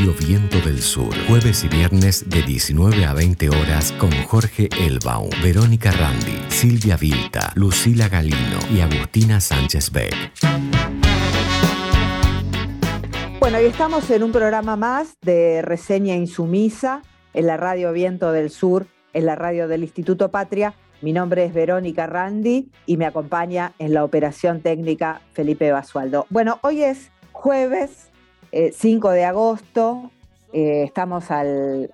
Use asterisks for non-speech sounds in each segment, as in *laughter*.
Radio Viento del Sur. Jueves y viernes de 19 a 20 horas con Jorge Elbaum, Verónica Randi, Silvia Vilta, Lucila Galino y Agustina Sánchez Beck. Bueno, y estamos en un programa más de Reseña Insumisa en la Radio Viento del Sur, en la radio del Instituto Patria. Mi nombre es Verónica Randi y me acompaña en la operación técnica Felipe Basualdo. Bueno, hoy es jueves 5 eh, de agosto. Eh, estamos al,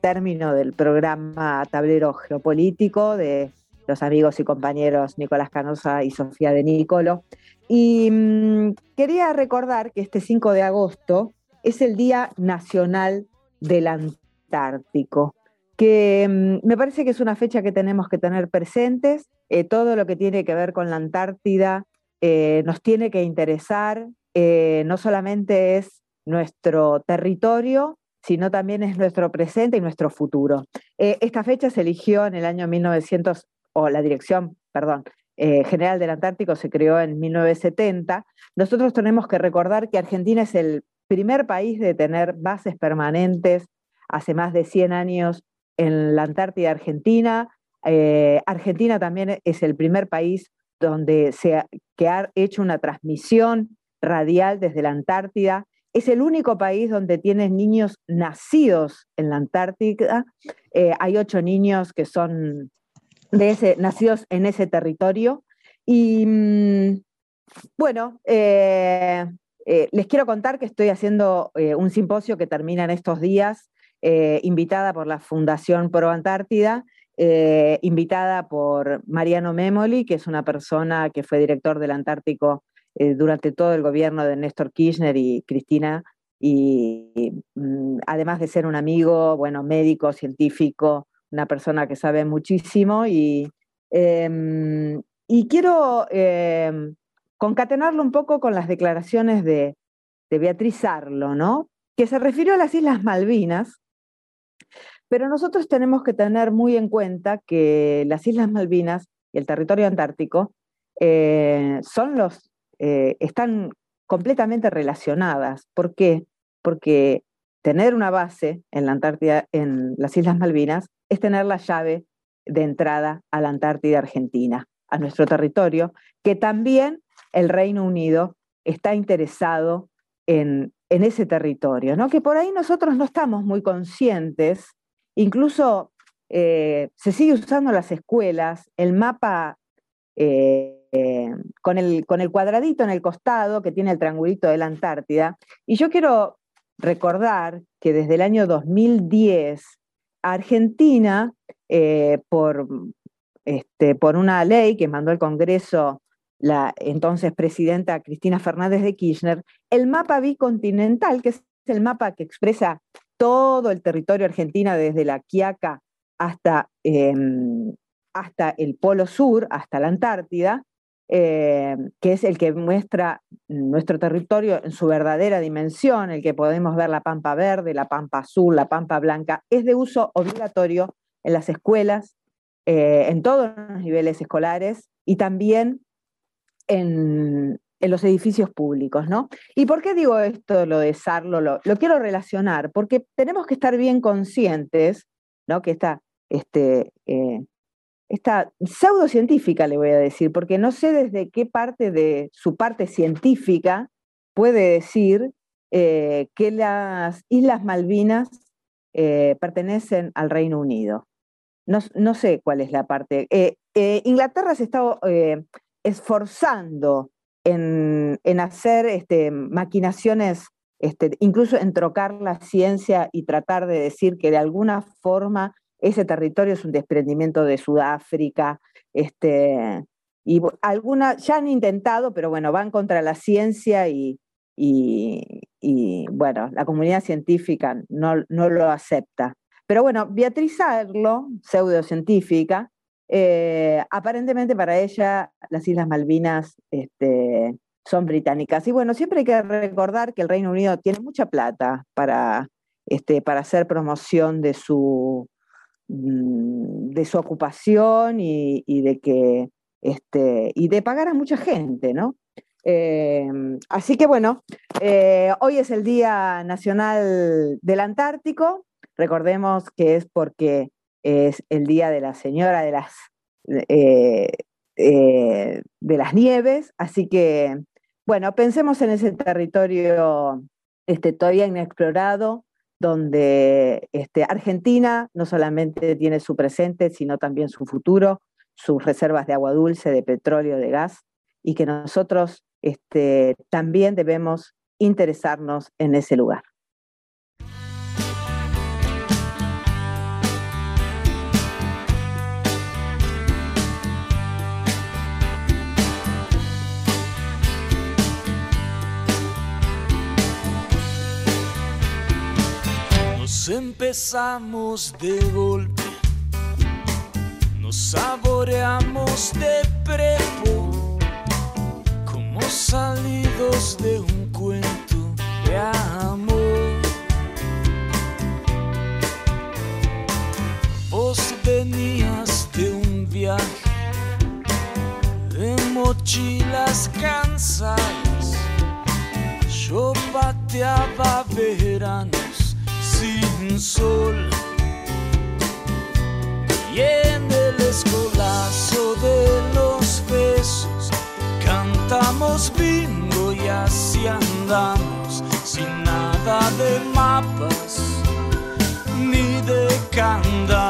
término del programa Tablero Geopolítico de los amigos y compañeros Nicolás Canosa y Sofía de Nicolo. Y mm, quería recordar que este 5 de agosto es el Día Nacional del Antártico, que mm, me parece que es una fecha que tenemos que tener presentes. Eh, todo lo que tiene que ver con la Antártida nos tiene que interesar, eh, no solamente es nuestro territorio, sino también es nuestro presente y nuestro futuro. Eh, esta fecha se eligió en el año 1900, o la dirección, perdón, eh, general del Antártico se creó en 1970. Nosotros tenemos que recordar que Argentina es el primer país de tener bases permanentes hace más de 100 años en la Antártida Argentina. Argentina también es el primer país donde se que ha hecho una transmisión radial desde la Antártida. Es el único país donde tienes niños nacidos en la Antártida. Eh, hay ocho niños que son de ese, nacidos en ese territorio. Y mm, bueno, eh, eh, les quiero contar que estoy haciendo un simposio que termina en estos días, invitada por la Fundación Pro Antártida, invitada por Mariano Memoli, que es una persona que fue director del Antártico eh, durante todo el gobierno de Néstor Kirchner y Cristina, y, mm, además de ser un amigo, bueno, médico, científico, una persona que sabe muchísimo, y, em, y quiero em, concatenarlo un poco con las declaraciones de, de Beatriz Arlo, ¿no? que se refirió a las Islas Malvinas, pero nosotros tenemos que tener muy en cuenta que las Islas Malvinas y el territorio antártico eh, son los eh, están completamente relacionadas. ¿Por qué? Porque tener una base en la Antártida, en las Islas Malvinas, es tener la llave de entrada a la Antártida Argentina, a nuestro territorio, que también el Reino Unido está interesado en, ese territorio, ¿no? que por ahí nosotros no estamos muy conscientes, incluso eh, se sigue usando en las escuelas el mapa eh, eh, con, el, con el cuadradito en el costado que tiene el triangulito de la Antártida. Y yo quiero recordar que desde el año 2010, Argentina, eh, por, este, por una ley que mandó el Congreso la entonces presidenta Cristina Fernández de Kirchner, el mapa bicontinental, que es el mapa que expresa todo el territorio argentino desde la Quiaca hasta, em, hasta el Polo Sur, hasta la Antártida, eh, que es el que muestra nuestro territorio en su verdadera dimensión, el que podemos ver la pampa verde, la pampa azul, la pampa blanca, es de uso obligatorio en las escuelas, eh, en todos los niveles escolares y también en, los edificios públicos, ¿no? ¿Y por qué digo esto, lo de SARLO? Lo, quiero relacionar, porque tenemos que estar bien conscientes, ¿no? Que esta, este, eh, esta pseudocientífica, le voy a decir, porque no sé desde qué parte de su parte científica puede decir eh, que las Islas Malvinas eh, pertenecen al Reino Unido. No, sé cuál es la parte. Eh, Inglaterra se está esforzando en, hacer este, maquinaciones, este, incluso en trocar la ciencia y tratar de decir que de alguna forma ese territorio es un desprendimiento de Sudáfrica, este, y algunas ya han intentado, pero bueno, van contra la ciencia y, bueno, la comunidad científica no, lo acepta. Pero bueno, Beatriz Arlo, pseudocientífica, eh, aparentemente para ella las Islas Malvinas este, son británicas. Y bueno, siempre hay que recordar que el Reino Unido tiene mucha plata para, este, para hacer promoción de su, de su ocupación y, de que este, y de pagar a mucha gente, ¿no? Eh, así que bueno, eh, hoy es el Día Nacional del Antártico. Recordemos que es porque es el Día de la Señora de las, de las Nieves. Así que, bueno, pensemos en ese territorio este, todavía inexplorado, donde este, Argentina no solamente tiene su presente, sino también su futuro, sus reservas de agua dulce, de petróleo, de gas, y que nosotros este, también debemos interesarnos en ese lugar. Empezamos de golpe, nos saboreamos de nada de mapas ni de candado.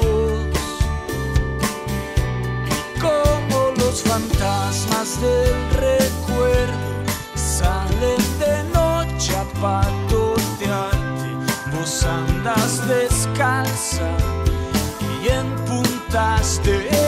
los fantasmas del recuerdo salen de noche a patotearte. Vos andas descalza y en puntas de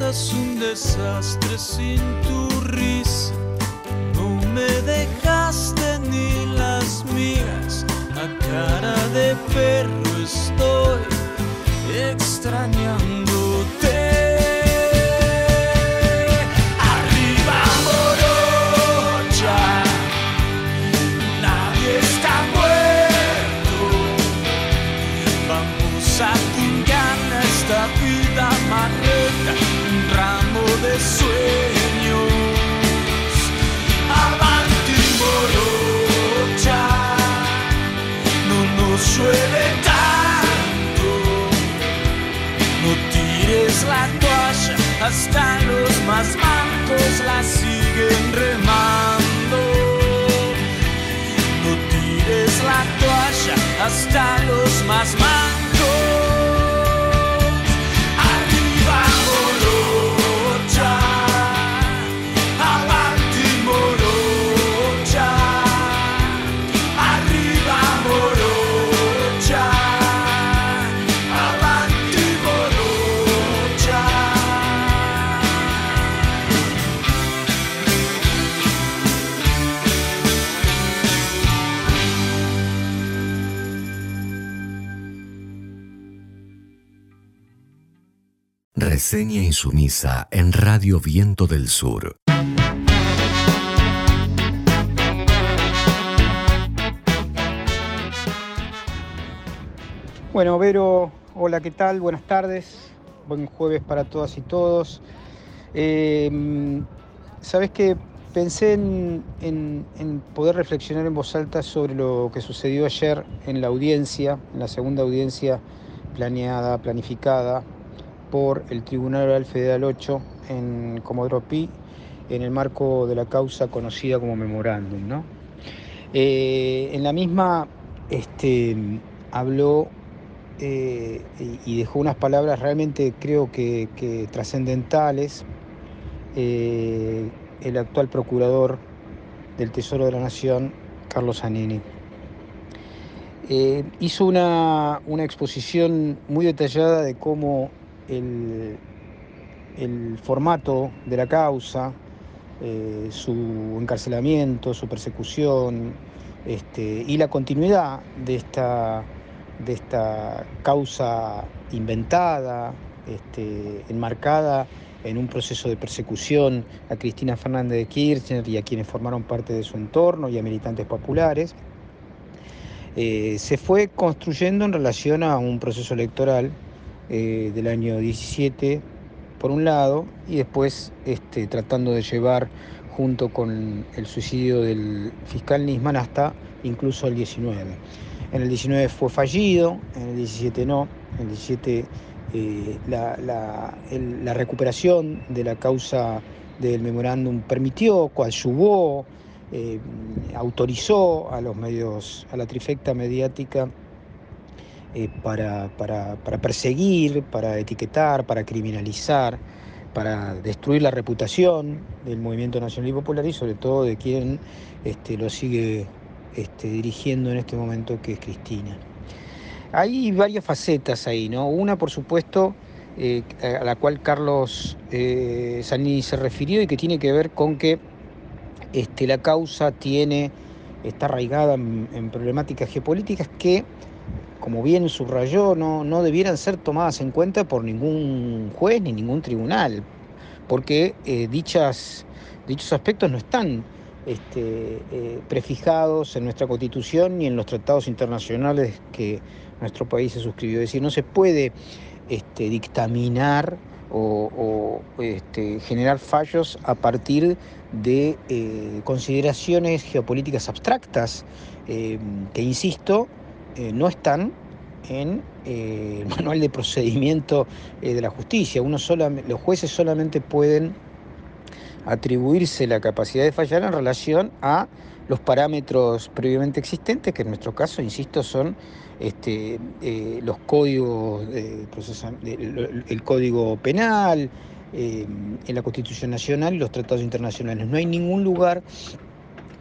un desastre sin tu risa. No me dejaste ni las migas. A cara de perro estoy extrañándote. Hasta los más mancos la siguen remando. Reseña insumisa en Radio Viento del Sur. Bueno, Vero, hola, ¿qué tal? Buenas tardes. Buen jueves para todas y todos. Eh, Sabes que pensé en, en- en poder reflexionar en voz alta sobre lo que sucedió ayer en la audiencia, en la segunda audiencia planeada, planificada por el Tribunal Oral Federal 8 en Comodoro Pi, en el marco de la causa conocida como memorándum. ¿no? Eh, en la misma este, habló eh, y dejó unas palabras realmente creo que, trascendentales eh, el actual procurador del Tesoro de la Nación, Carlos Zanini. Eh, hizo una, una exposición muy detallada de cómo el, formato de la causa, eh, su encarcelamiento, su persecución este, y la continuidad de esta, de esta causa inventada, este, enmarcada en un proceso de persecución a Cristina Fernández de Kirchner y a quienes formaron parte de su entorno y a militantes populares, eh, se fue construyendo en relación a un proceso electoral eh, del año 17, por un lado, y después este, tratando de llevar junto con el suicidio del fiscal Nisman hasta incluso el 19. En el 19 fue fallido, en el 17 no, en el 17 eh, la, la- recuperación de la causa del memorándum permitió, coadyuvó, eh, autorizó a los medios, a la trifecta mediática eh, para, para- para perseguir, para etiquetar, para criminalizar, para destruir la reputación del movimiento nacional y popular y sobre todo de quien este, lo sigue este, dirigiendo en este momento, que es Cristina. Hay varias facetas ahí, ¿no? Una, por supuesto, eh, a la cual Carlos eh, se refirió y que tiene que ver con que este, la causa tiene, está arraigada en problemáticas geopolíticas que, como bien subrayó, no, no debieran ser tomadas en cuenta por ningún juez ni ningún tribunal, porque eh, dichas, dichos aspectos no están este, eh, prefijados en nuestra constitución ni en los tratados internacionales que nuestro país se suscribió. Es decir, no se puede este, dictaminar o, este, generar fallos a partir de eh, consideraciones geopolíticas abstractas que, insisto, eh, no están en eh, el *laughs* manual de procedimiento eh, de la justicia. Uno los jueces solamente pueden atribuirse la capacidad de fallar en relación a los parámetros previamente existentes, que en nuestro caso, insisto, son este, eh, los códigos, de- el, código penal, eh, en la Constitución Nacional y los tratados internacionales. No hay ningún lugar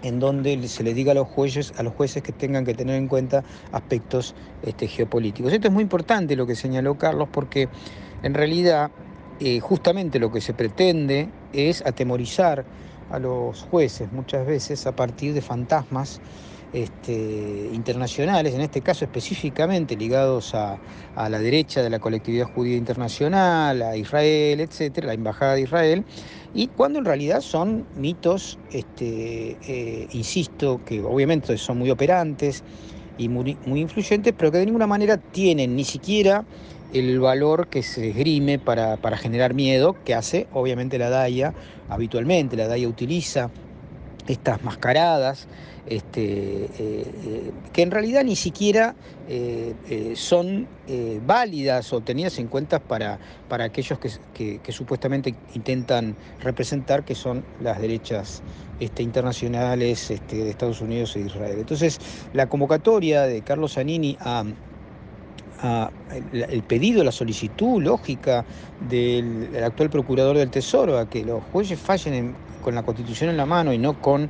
en donde se les diga a los jueces, a los jueces que tengan que tener en cuenta aspectos este, geopolíticos. Esto es muy importante lo que señaló Carlos, porque en realidad eh, justamente lo que se pretende es atemorizar a los jueces muchas veces a partir de fantasmas este, internacionales, en este caso específicamente ligados a, la derecha de la colectividad judía internacional, a Israel, etcétera, la embajada de Israel, y cuando en realidad son mitos, este, eh, insisto, que obviamente son muy operantes y muy, muy influyentes, pero que de ninguna manera tienen ni siquiera el valor que se esgrime para, para, generar miedo, que hace obviamente la DAIA habitualmente. La DAIA utiliza estas mascaradas, este, eh, eh, que en realidad ni siquiera eh, son válidas o tenidas en cuenta para, para aquellos que, supuestamente intentan representar que son las derechas este, internacionales este, de Estados Unidos e Israel. Entonces, la convocatoria de Carlos Zanini a el pedido, la solicitud lógica del, actual procurador del Tesoro a que los jueces fallen con la Constitución en la mano y no con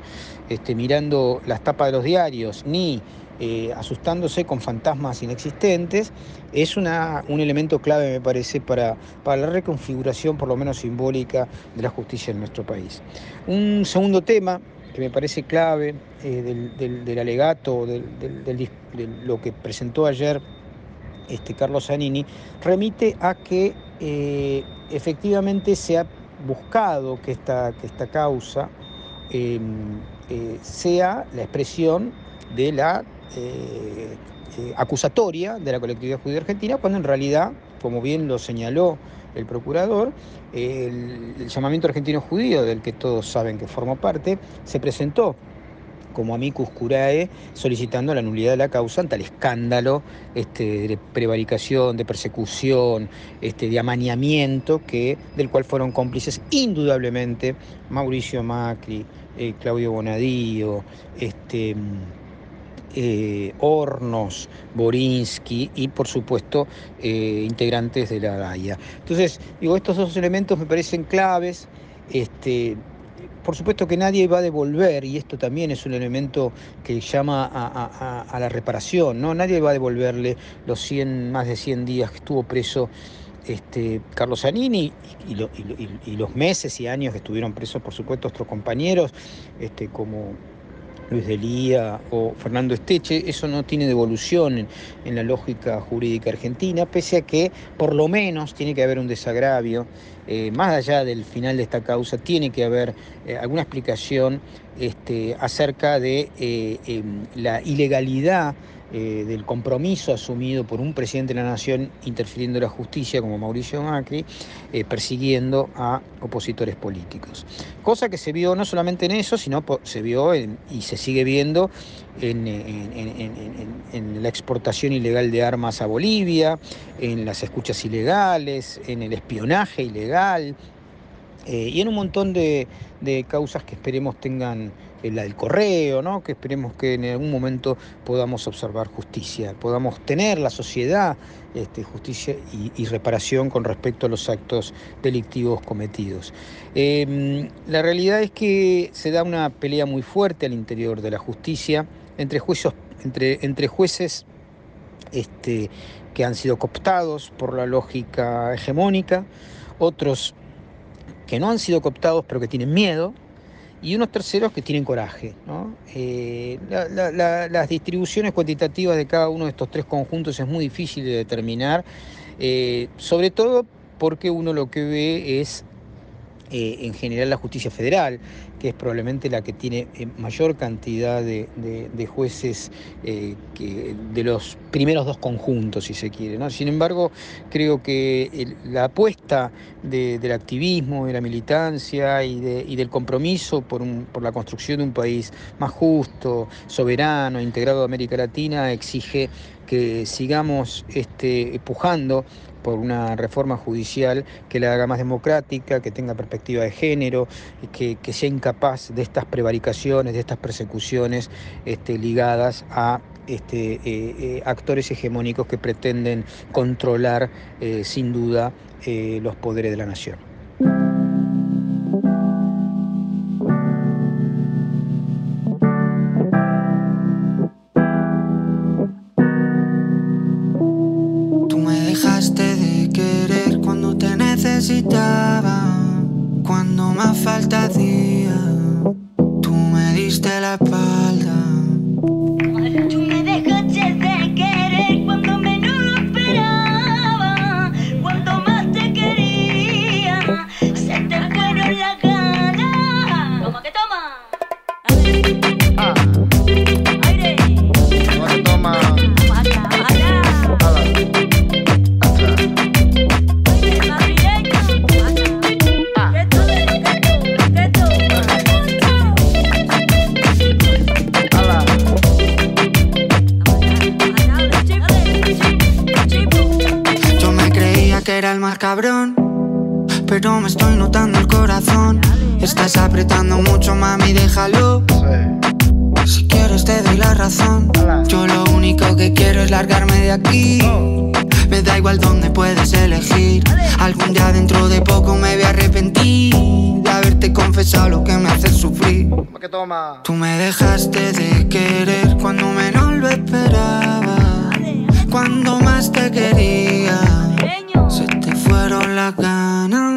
este, mirando las tapas de los diarios ni eh, asustándose con fantasmas inexistentes, es una, un elemento clave, me parece, para, para la reconfiguración, por lo menos simbólica, de la justicia en nuestro país. Un segundo tema que me parece clave eh, del, alegato, de lo que presentó ayer este, Carlos Zanini, remite a que eh, efectivamente se ha buscado que esta, que esta causa em, eh, sea la expresión de la eh, acusatoria de la colectividad judía argentina, cuando en realidad, como bien lo señaló el procurador, el, el llamamiento argentino judío, del que todos saben que formó parte, se presentó como amicus curae solicitando la nulidad de la causa ante el escándalo este, de prevaricación, de persecución, este, de amañamiento que, del cual fueron cómplices indudablemente Mauricio Macri, eh, Claudio Bonadío, este, eh, Hornos, Borinsky y por supuesto eh, integrantes de la DAIA. Entonces, digo, estos dos elementos me parecen claves. Este, por supuesto que nadie va a devolver, y esto también es un elemento que llama a, la reparación, ¿no? Nadie va a devolverle los 100, más de 100 días que estuvo preso este, Carlos Zanini y, los meses y años que estuvieron presos, por supuesto, otros compañeros, este, como Luis Delía o Fernando Esteche, eso no tiene devolución en, la lógica jurídica argentina, pese a que por lo menos tiene que haber un desagravio, eh, más allá del final de esta causa, tiene que haber eh, alguna explicación este, acerca de eh, em, la ilegalidad eh, del compromiso asumido por un presidente de la nación interfiriendo en la justicia como Mauricio Macri, eh, persiguiendo a opositores políticos. Cosa que se vio no solamente en eso, sino se vio y se sigue viendo en, en, la exportación ilegal de armas a Bolivia, en las escuchas ilegales, en el espionaje ilegal, eh, y en un montón de, causas que esperemos tengan eh, la del correo, ¿no? que esperemos que en algún momento podamos observar justicia, podamos tener la sociedad este, justicia y, reparación con respecto a los actos delictivos cometidos. Em, la realidad es que se da una pelea muy fuerte al interior de la justicia entre, juicios, entre, entre jueces este, que han sido cooptados por la lógica hegemónica, otros que no han sido cooptados pero que tienen miedo, y unos terceros que tienen coraje. Eh, las distribuciones cuantitativas de cada uno de estos tres conjuntos es muy difícil de determinar, eh, sobre todo porque uno lo que ve es eh, en general la justicia federal, que es probablemente la que tiene eh, mayor cantidad de, jueces eh, de los primeros dos conjuntos, si se quiere. ¿no? Sin embargo, creo que la apuesta del activismo, de la militancia y, del compromiso por, por la construcción de un país más justo, soberano, integrado a América Latina, exige que sigamos este, pujando por una reforma judicial que la haga más democrática, que tenga perspectiva de género, que, que sea incapaz de estas prevaricaciones, de estas persecuciones este, ligadas a este, eh, eh, actores hegemónicos que pretenden controlar eh, sin duda los poderes de la nación. Si quieres te doy la razón. Yo lo único que quiero es largarme de aquí. Me da igual dónde puedes elegir. Algún día dentro de poco me voy a arrepentir de haberte confesado lo que me hace sufrir. Tú me dejaste de querer cuando menos lo esperaba. Cuando más te quería, se te fueron las ganas.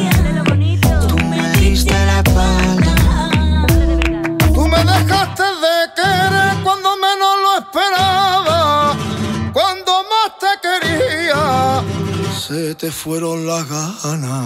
te fueron las ganas.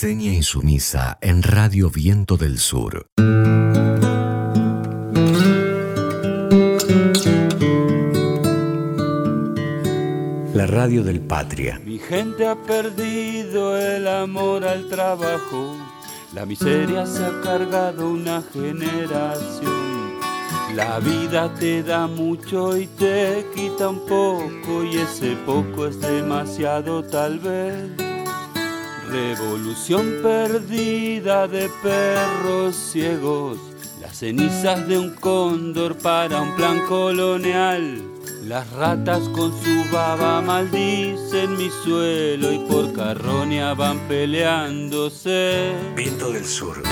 Reseña insumisa en Radio Viento del Sur. La radio del Patria. Mi gente ha perdido el amor al trabajo, la miseria se ha cargado una generación. La vida te da mucho y te quita un poco y ese poco es demasiado tal vez. Revolución perdida de perros ciegos, las cenizas de un cóndor para un plan colonial. Las ratas con su baba maldicen mi suelo y por carroña van peleándose. Viento del Sur.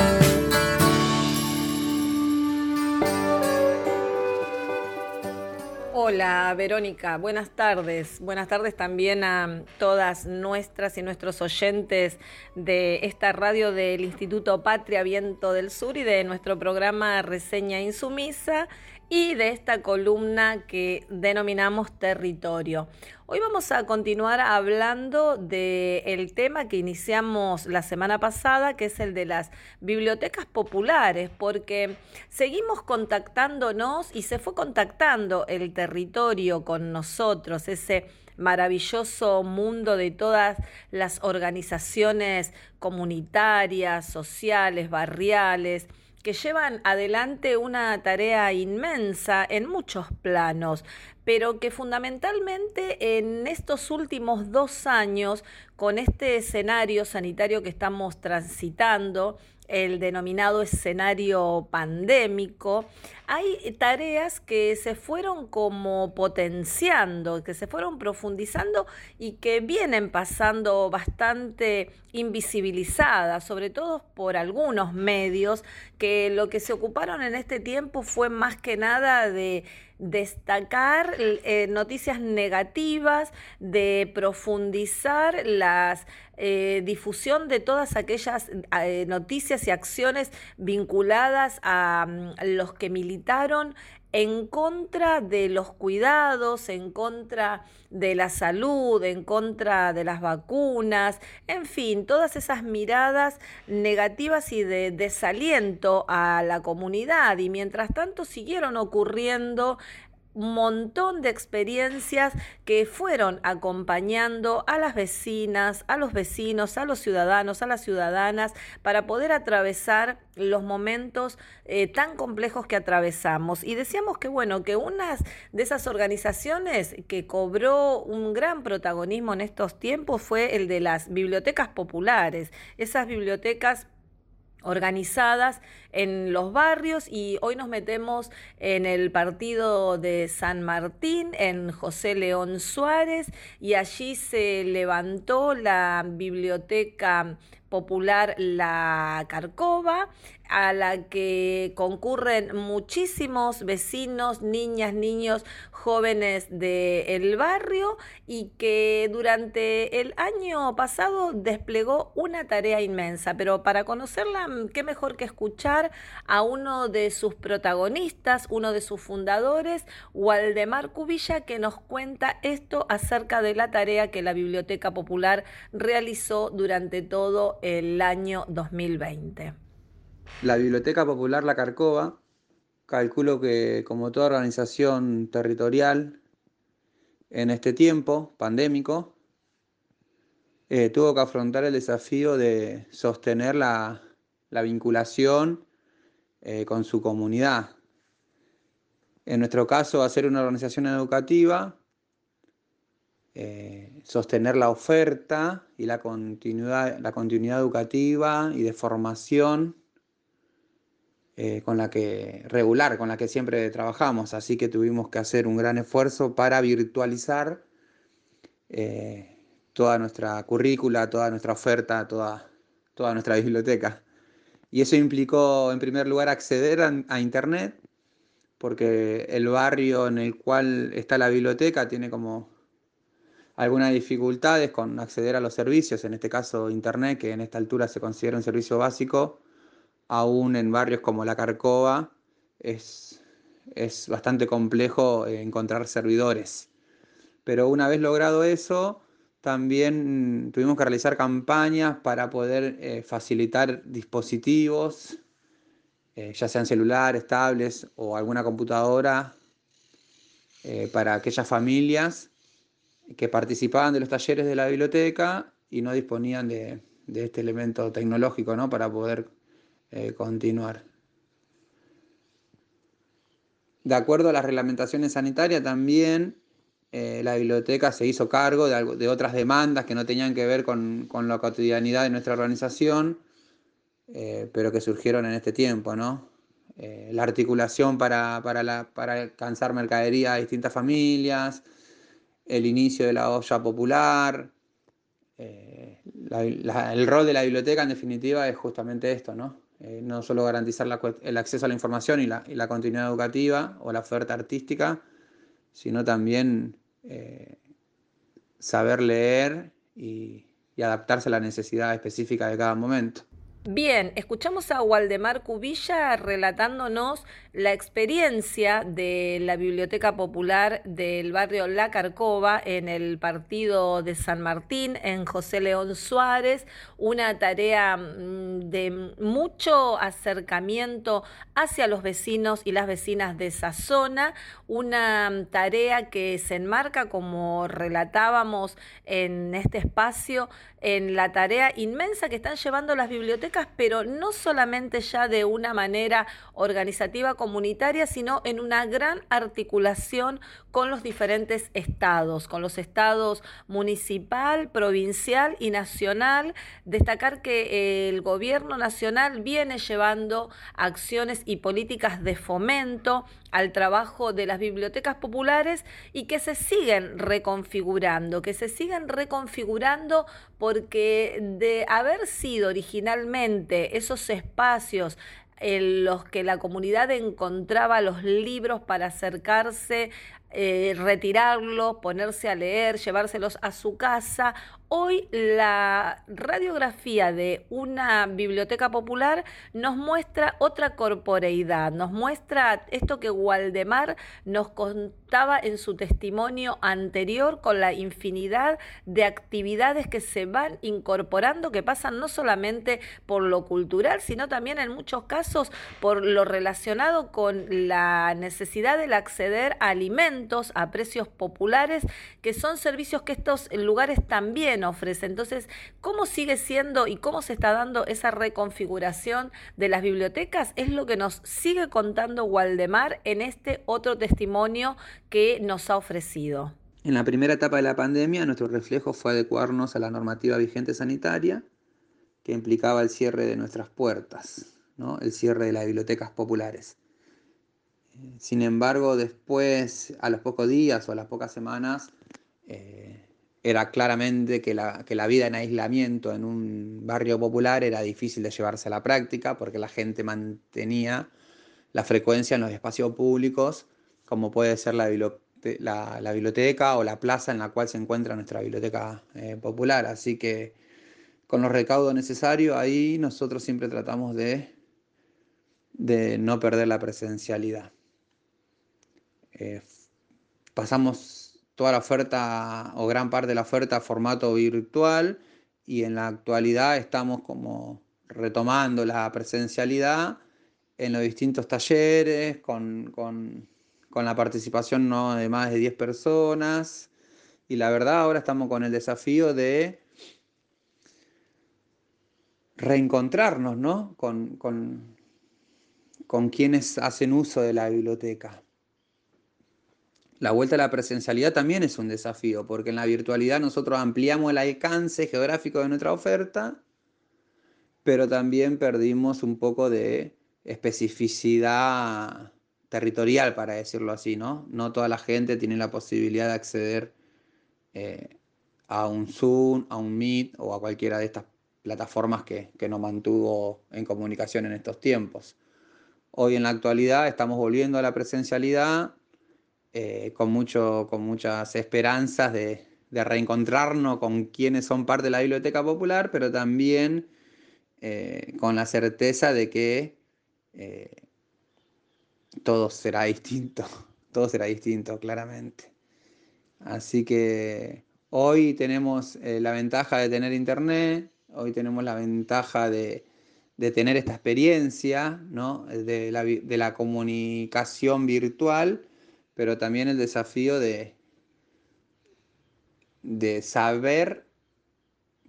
Hola Verónica, buenas tardes. Buenas tardes también a todas nuestras y nuestros oyentes de esta radio del Instituto Patria Viento del Sur y de nuestro programa Reseña Insumisa y de esta columna que denominamos Territorio. Hoy vamos a continuar hablando del tema que iniciamos la semana pasada, que es el de las bibliotecas populares, porque seguimos contactándonos y se fue contactando el territorio con nosotros, ese maravilloso mundo de todas las organizaciones comunitarias, sociales, barriales, que llevan adelante una tarea inmensa en muchos planos, pero que fundamentalmente en estos últimos dos años, con este escenario sanitario que estamos transitando, el denominado escenario pandémico, hay tareas que se fueron como potenciando, que se fueron profundizando y que vienen pasando bastante invisibilizadas, sobre todo por algunos medios que lo que se ocuparon en este tiempo fue más que nada de destacar eh, noticias negativas, de profundizar la eh, difusión de todas aquellas eh, noticias y acciones vinculadas a mm, los que militaron en contra de los cuidados, en contra de la salud, en contra de las vacunas, en fin, todas esas miradas negativas y de desaliento a la comunidad. Y mientras tanto siguieron ocurriendo montón de experiencias que fueron acompañando a las vecinas, a los vecinos, a los ciudadanos, a las ciudadanas, para poder atravesar los momentos eh, tan complejos que atravesamos. Y decíamos que, bueno, que una de esas organizaciones que cobró un gran protagonismo en estos tiempos fue el de las bibliotecas populares, esas bibliotecas organizadas en los barrios y hoy nos metemos en el partido de San Martín, en José León Suárez, y allí se levantó la biblioteca popular La Carcova, a la que concurren muchísimos vecinos, niñas, niños, jóvenes del barrio y que durante el año pasado desplegó una tarea inmensa. Pero para conocerla, qué mejor que escuchar a uno de sus protagonistas, uno de sus fundadores, Waldemar Cubilla, que nos cuenta esto acerca de la tarea que la Biblioteca Popular realizó durante todo el año 2020. La Biblioteca Popular La Carcova, calculo que como toda organización territorial en este tiempo pandémico, eh, tuvo que afrontar el desafío de sostener la, vinculación eh, con su comunidad. En nuestro caso, hacer una organización educativa, eh, sostener la oferta y la continuidad, la continuidad educativa y de formación eh, con la que regular, con la que siempre trabajamos, así que tuvimos que hacer un gran esfuerzo para virtualizar eh, toda nuestra currícula, toda nuestra oferta, toda, toda nuestra biblioteca. Y eso implicó, en primer lugar, acceder a, Internet, porque el barrio en el cual está la biblioteca tiene como algunas dificultades con acceder a los servicios, en este caso Internet, que en esta altura se considera un servicio básico, aún en barrios como La Carcova, es, es bastante complejo encontrar servidores. Pero una vez logrado eso, también tuvimos que realizar campañas para poder eh, facilitar dispositivos, eh, ya sean celulares, tablets o alguna computadora, eh, para aquellas familias que participaban de los talleres de la biblioteca y no disponían de, de este elemento tecnológico ¿no? para poder eh, continuar. De acuerdo a las reglamentaciones sanitarias también eh, la biblioteca se hizo cargo de, otras demandas que no tenían que ver con, la cotidianidad de nuestra organización, eh, pero que surgieron en este tiempo, ¿no? la articulación para, para, alcanzar mercadería a distintas familias, el inicio de la olla popular, el rol de la biblioteca en definitiva es justamente esto, ¿no? Eh, no solo garantizar el acceso a la información y la, continuidad educativa o la oferta artística, sino también eh, saber leer y adaptarse a la necesidad específica de cada momento. Bien, escuchamos a Waldemar Cubilla relatándonos la experiencia de la Biblioteca Popular del barrio La Carcova en el partido de San Martín, en José León Suárez, una tarea mm, de mucho acercamiento hacia los vecinos y las vecinas de esa zona, una tarea que se enmarca, como relatábamos en este espacio, en la tarea inmensa que están llevando las bibliotecas, pero no solamente ya de una manera organizativa comunitaria, sino en una gran articulación con los diferentes estados, con los estados municipal, provincial y nacional. Destacar que el gobierno nacional viene llevando acciones y políticas de fomento al trabajo de las bibliotecas populares y que se siguen reconfigurando, que se siguen reconfigurando porque de haber sido originalmente esos espacios en los que la comunidad encontraba los libros para acercarse eh, retirarlos, ponerse a leer, llevárselos a su casa. Hoy la radiografía de una biblioteca popular nos muestra otra corporeidad, nos muestra esto que Waldemar nos contaba en su testimonio anterior con la infinidad de actividades que se van incorporando, que pasan no solamente por lo cultural, sino también en muchos casos por lo relacionado con la necesidad de acceder a alimentos a precios populares, que son servicios que estos lugares también ofrece. Entonces, ¿cómo sigue siendo y cómo se está dando esa reconfiguración de las bibliotecas? Es lo que nos sigue contando Waldemar en este otro testimonio que nos ha ofrecido. En la primera etapa de la pandemia, nuestro reflejo fue adecuarnos a la normativa vigente sanitaria, que implicaba el cierre de nuestras puertas, ¿no? el cierre de las bibliotecas populares. Sin embargo, después, a los pocos días o a las pocas semanas, eh, era claramente que la, que la, vida en aislamiento en un barrio popular era difícil de llevarse a la práctica porque la gente mantenía la frecuencia en los espacios públicos, como puede ser la, biblioteca o la plaza en la cual se encuentra nuestra biblioteca eh, popular. Así que con los recaudos necesarios ahí nosotros siempre tratamos de, de no perder la presencialidad. Eh, pasamos toda la oferta o gran parte de la oferta formato virtual y en la actualidad estamos como retomando la presencialidad en los distintos talleres con, la participación ¿no? de más de 10 personas y la verdad ahora estamos con el desafío de reencontrarnos ¿no? con, con quienes hacen uso de la biblioteca. La vuelta a la presencialidad también es un desafío, porque en la virtualidad nosotros ampliamos el alcance geográfico de nuestra oferta, pero también perdimos un poco de especificidad territorial, para decirlo así, ¿no? No toda la gente tiene la posibilidad de acceder eh, a un Zoom, a un Meet o a cualquiera de estas plataformas que, que nos mantuvo en comunicación en estos tiempos. Hoy en la actualidad estamos volviendo a la presencialidad eh, con, mucho, con muchas esperanzas de, reencontrarnos con quienes son parte de la Biblioteca Popular, pero también eh, con la certeza de que eh, todo será distinto, *laughs* todo será distinto, claramente. Así que hoy tenemos la ventaja de tener internet, hoy tenemos la ventaja de, tener esta experiencia la, de la comunicación virtual pero también el desafío de, de saber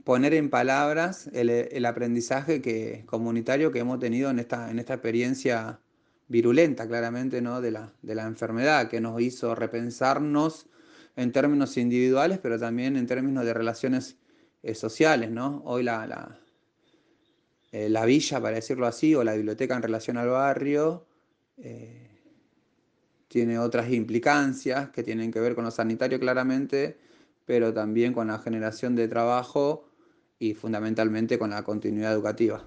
poner en palabras el, aprendizaje que, comunitario que hemos tenido en esta, en esta experiencia virulenta, claramente, ¿no? de, la, de la enfermedad, que nos hizo repensarnos en términos individuales, pero también en términos de relaciones eh, sociales. ¿no? Hoy la, la, eh, la, villa, para decirlo así, o la biblioteca en relación al barrio, eh, tiene otras implicancias que tienen que ver con lo sanitario claramente, pero también con la generación de trabajo y fundamentalmente con la continuidad educativa.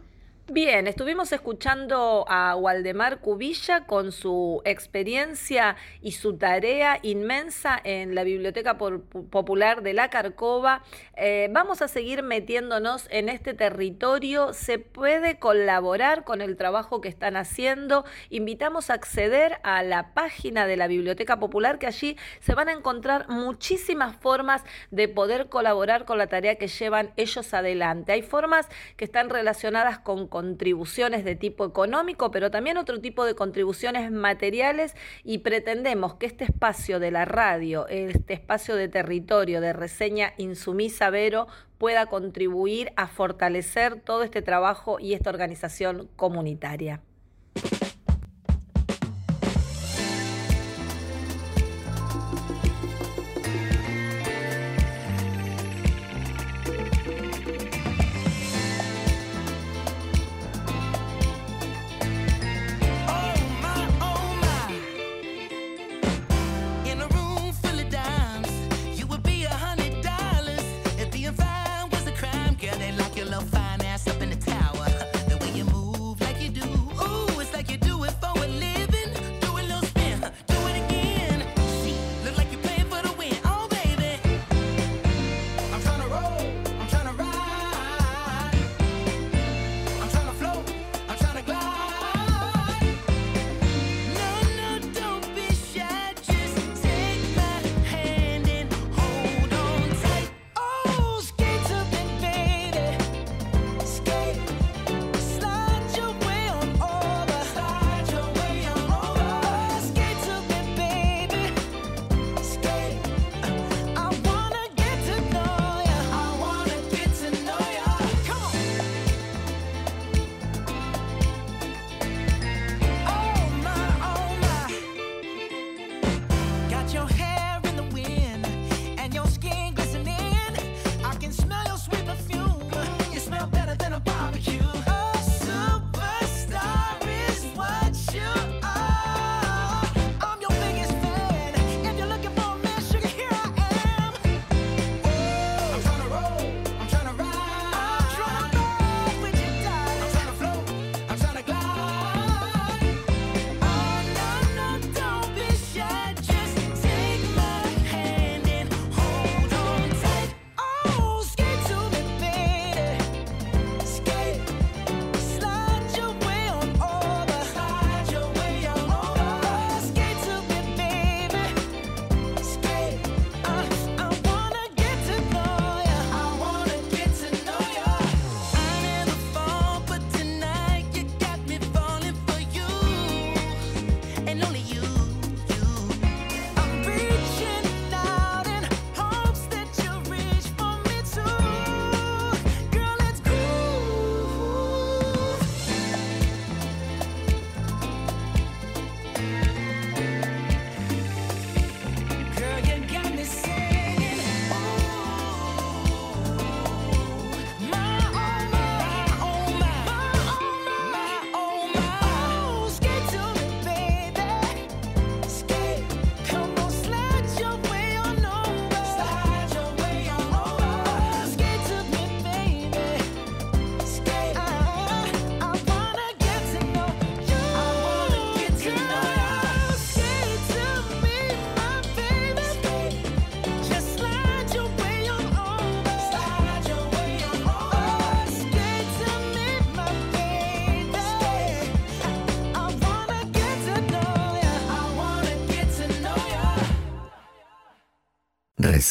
Bien, estuvimos escuchando a Waldemar Cubilla con su experiencia y su tarea inmensa en la Biblioteca Popular de la Carcova. Eh, vamos a seguir metiéndonos en este territorio. Se puede colaborar con el trabajo que están haciendo. Invitamos a acceder a la página de la Biblioteca Popular, que allí se van a encontrar muchísimas formas de poder colaborar con la tarea que llevan ellos adelante. Hay formas que están relacionadas con contribuciones de tipo económico, pero también otro tipo de contribuciones materiales y pretendemos que este espacio de la radio, este espacio de territorio, de reseña insumisa Vero, pueda contribuir a fortalecer todo este trabajo y esta organización comunitaria.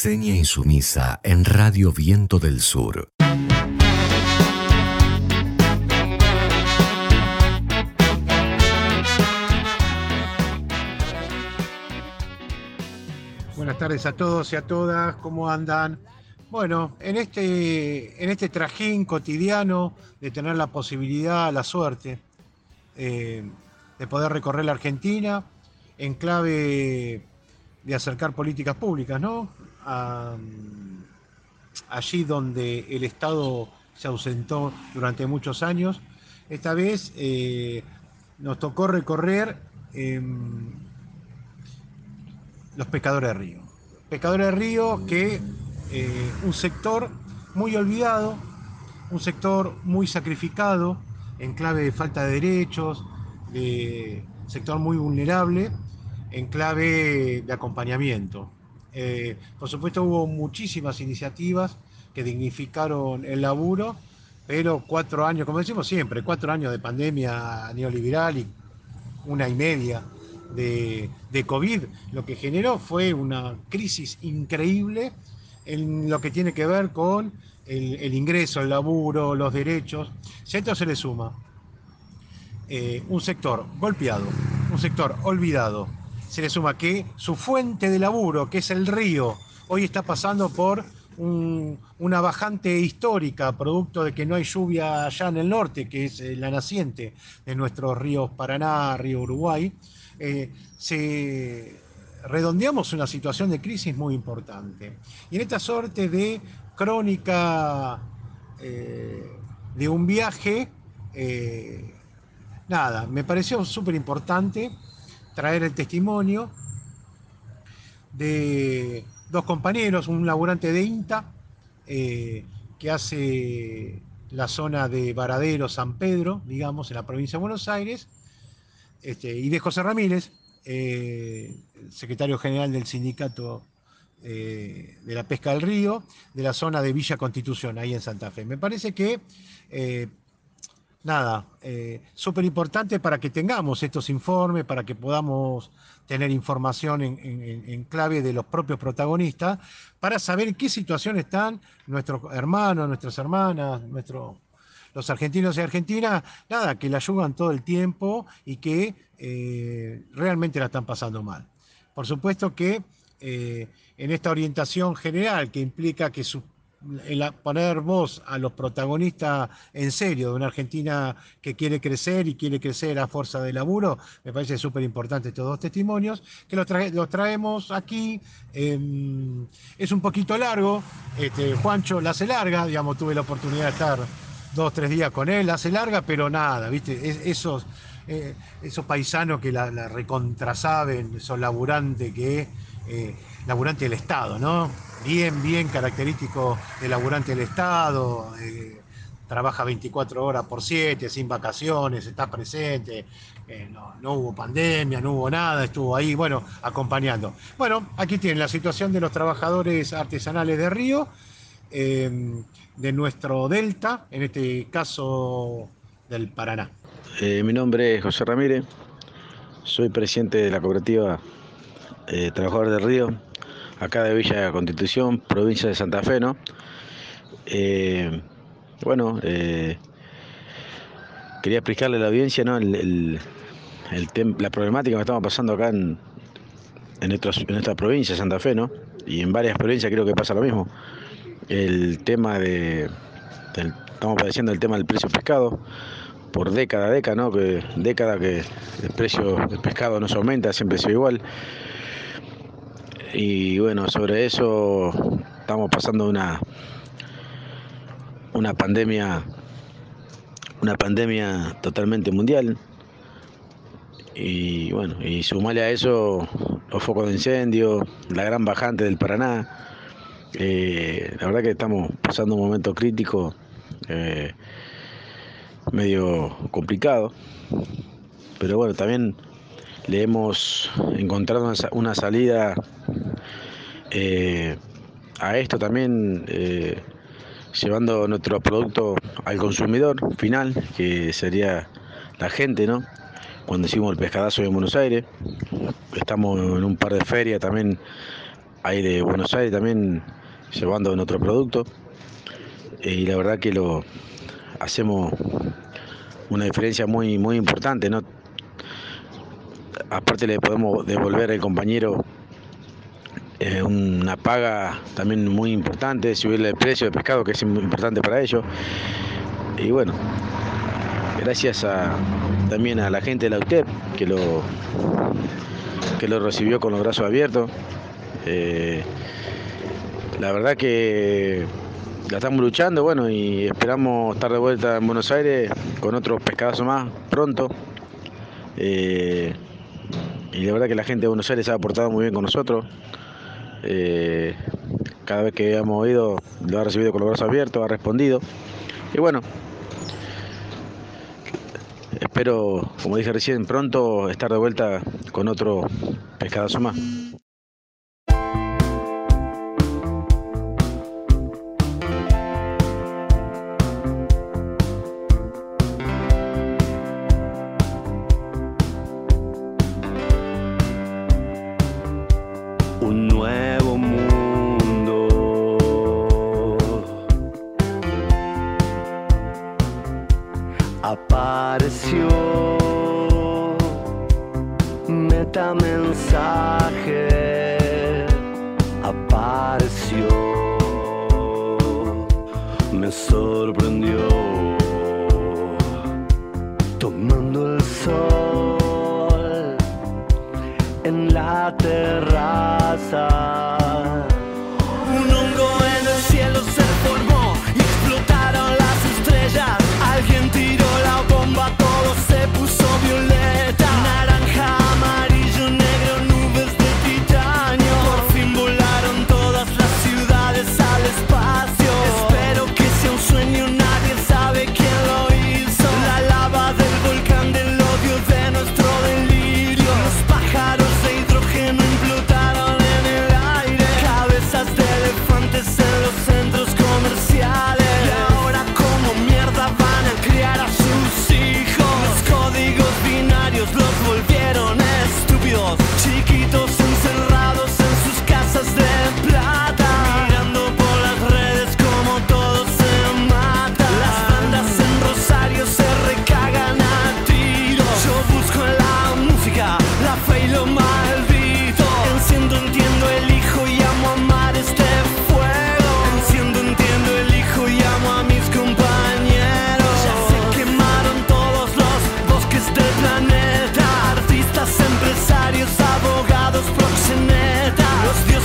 Reseña insumisa en Radio Viento del Sur. Buenas tardes a todos y a todas, ¿cómo andan? Bueno, en este, en este trajín cotidiano de tener la posibilidad, la suerte eh, de poder recorrer la Argentina en clave de acercar políticas públicas, ¿no? Allí donde el Estado se ausentó durante muchos años. Esta vez eh, nos tocó recorrer em, los pescadores de río. Pescadores de río que eh, un sector muy olvidado, un sector muy sacrificado en clave de falta de derechos, de sector muy vulnerable, en clave de acompañamiento. Eh, por supuesto hubo muchísimas iniciativas que dignificaron el laburo, pero cuatro años, como decimos siempre, cuatro años de pandemia neoliberal y una y media de, COVID, lo que generó fue una crisis increíble en lo que tiene que ver con el, ingreso, el laburo, los derechos. Si a esto se le suma eh, un sector golpeado, un sector olvidado, se le suma que su fuente de laburo, que es el río, hoy está pasando por una bajante histórica, producto de que no hay lluvia allá en el norte, que es eh, la naciente de nuestros ríos Paraná, río Uruguay, eh, se, redondeamos una situación de crisis muy importante. Y en esta suerte de crónica eh, de un viaje, nada, me pareció súper importante traer el testimonio de dos compañeros, un laburante de INTA, eh, que hace la zona de Varadero, San Pedro, digamos, en la provincia de Buenos Aires, este, y de José Ramírez, eh, secretario general del sindicato eh, de la pesca del río, de la zona de Villa Constitución, ahí en Santa Fe. Me parece que, eh, nada, súper importante para que tengamos estos informes, para que podamos tener información en, clave de los propios protagonistas, para saber en qué situación están nuestros hermanos, nuestras hermanas, nuestros los argentinos y argentinas, nada, que la ayudan todo el tiempo y que eh, realmente la están pasando mal. Por supuesto que eh, en esta orientación general que implica que poner voz a los protagonistas en serio de una Argentina que quiere crecer y quiere crecer a fuerza de laburo, me parece súper importante estos dos testimonios, que los, traemos aquí. Em, es un poquito largo, este, Juancho la hace larga, digamos, tuve la oportunidad de estar dos, tres días con él, hace larga, pero nada, ¿viste? esos, eh, esos paisanos que la, recontrasaben, esos laburantes que, eh, laburante del Estado, ¿no? Bien, bien característico de laburante del Estado, eh, trabaja 24 horas por 7, sin vacaciones, está presente, no, no, hubo pandemia, no hubo nada, estuvo ahí, bueno, acompañando. Bueno, aquí tienen la situación de los trabajadores artesanales de Río de nuestro delta, en este caso del Paraná. Eh, mi nombre es José Ramírez, soy presidente de la cooperativa eh, Trabajadores del Río, acá de Villa Constitución, provincia de Santa Fe, ¿no? Eh, bueno, quería explicarle a la audiencia, ¿no? la problemática que estamos pasando acá en, en, en esta provincia, Santa Fe, ¿no? Y en varias provincias creo que pasa lo mismo el tema de, estamos padeciendo el tema del precio del pescado por década, década, ¿no? Que década que el precio del pescado no se aumenta, siempre sido igual. Y bueno, sobre eso estamos pasando una una pandemia una pandemia totalmente mundial. Y bueno, y sumarle a eso los focos de incendio, la gran bajante del Paraná, eh, la verdad que estamos pasando un momento crítico, eh, medio complicado, pero bueno, también le hemos encontrado una, salida eh, a esto también, llevando nuestro producto al consumidor final, que sería la gente, ¿no? Cuando hicimos el pescadazo en Buenos Aires, estamos en un par de ferias también aire Buenos Aires también llevando nuestro producto. Y la verdad que lo hacemos una diferencia muy, muy importante, ¿no? Aparte le podemos devolver al compañero eh, una paga también muy importante, subirle el precio del pescado que es muy importante para ellos. Y bueno, gracias también a la gente de la UTEP que lo, que lo recibió con los brazos abiertos. Eh, la verdad que la estamos luchando, bueno, y esperamos estar de vuelta en Buenos Aires con otros pescadazos más pronto. Eh, y la verdad que la gente de Buenos Aires ha aportado muy bien con nosotros. Eh, cada vez que hemos oído lo ha recibido con los brazos abiertos, ha respondido. Y bueno, espero, como dije recién, pronto estar de vuelta con otro pescadazo más.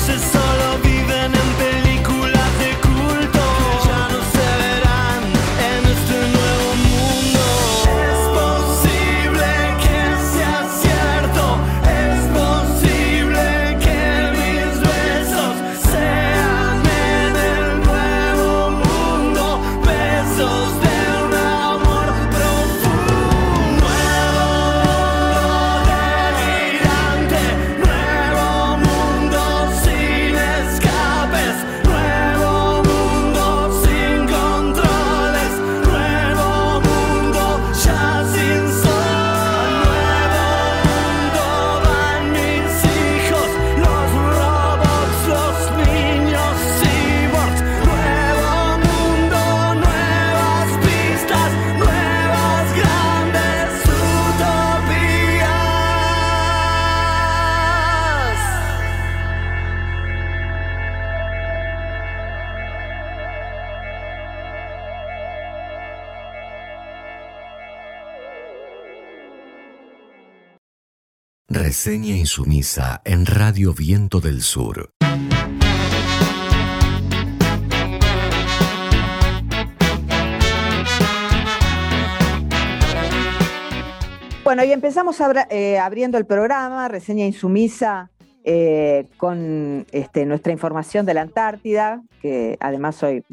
This is Reseña insumisa en Radio Viento del Sur. Bueno, y empezamos eh, abriendo el programa, reseña insumisa, eh, con este, nuestra información de la Antártida, que además soy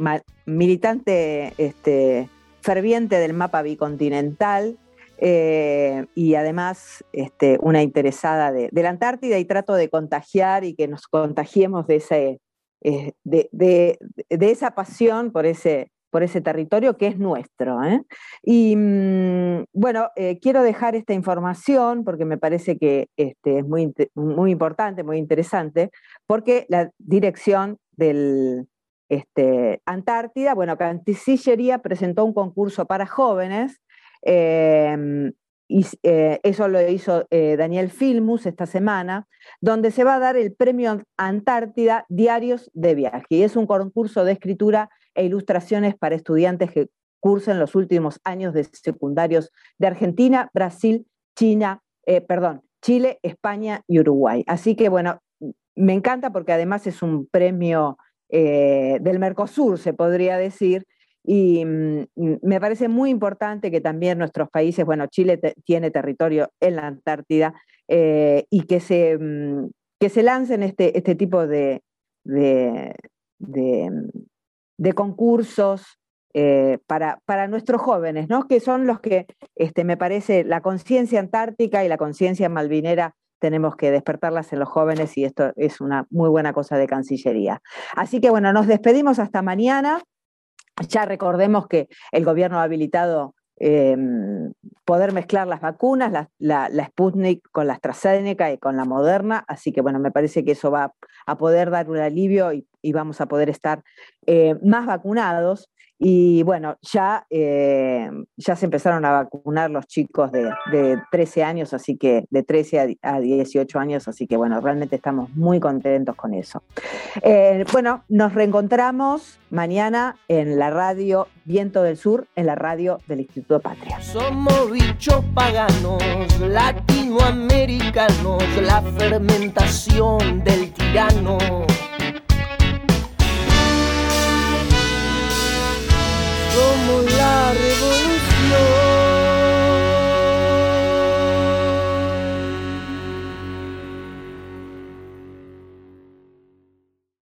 militante este, ferviente del mapa bicontinental eh, y además este, una interesada de, la Antártida y trato de contagiar y que nos contagiemos de, ese, eh, de, esa pasión por ese por ese territorio que es nuestro. ¿eh? Y mm, bueno, quiero dejar esta información porque me parece que este, es muy, muy importante, muy interesante, porque la dirección del este, Antártida, bueno, Cancillería presentó un concurso para jóvenes. Em, y eh, eso lo hizo Daniel Filmus esta semana, donde se va a dar el premio Antártida Diarios de Viaje. Y es un concurso de escritura e ilustraciones para estudiantes que cursen los últimos años de secundarios de Argentina, Brasil, China, eh, perdón, Chile, España y Uruguay. Así que bueno, me encanta porque además es un premio eh, del Mercosur, se podría decir, y mm, me parece muy importante que también nuestros países, bueno, Chile tiene territorio en la Antártida, eh, y que se, mm, que se lancen este, este tipo de, de, de concursos eh, para, para, nuestros jóvenes, ¿no? que son los que, este, me parece, la conciencia antártica y la conciencia malvinera tenemos que despertarlas en los jóvenes y esto es una muy buena cosa de Cancillería. Así que bueno, nos despedimos hasta mañana. Ya recordemos que el gobierno ha habilitado Em, poder mezclar las vacunas, la, Sputnik con la AstraZeneca y con la Moderna, así que bueno, me parece que eso va a poder dar un alivio y, vamos a poder estar eh, más vacunados. Y bueno, ya, eh, ya se empezaron a vacunar los chicos de, 13 años, así que de 13 a, 18 años, así que bueno, realmente estamos muy contentos con eso. Eh, bueno, nos reencontramos mañana en la radio Viento del Sur, en la radio del Instituto Patria. Somos bichos paganos, latinoamericanos, la fermentación del tirano como largo.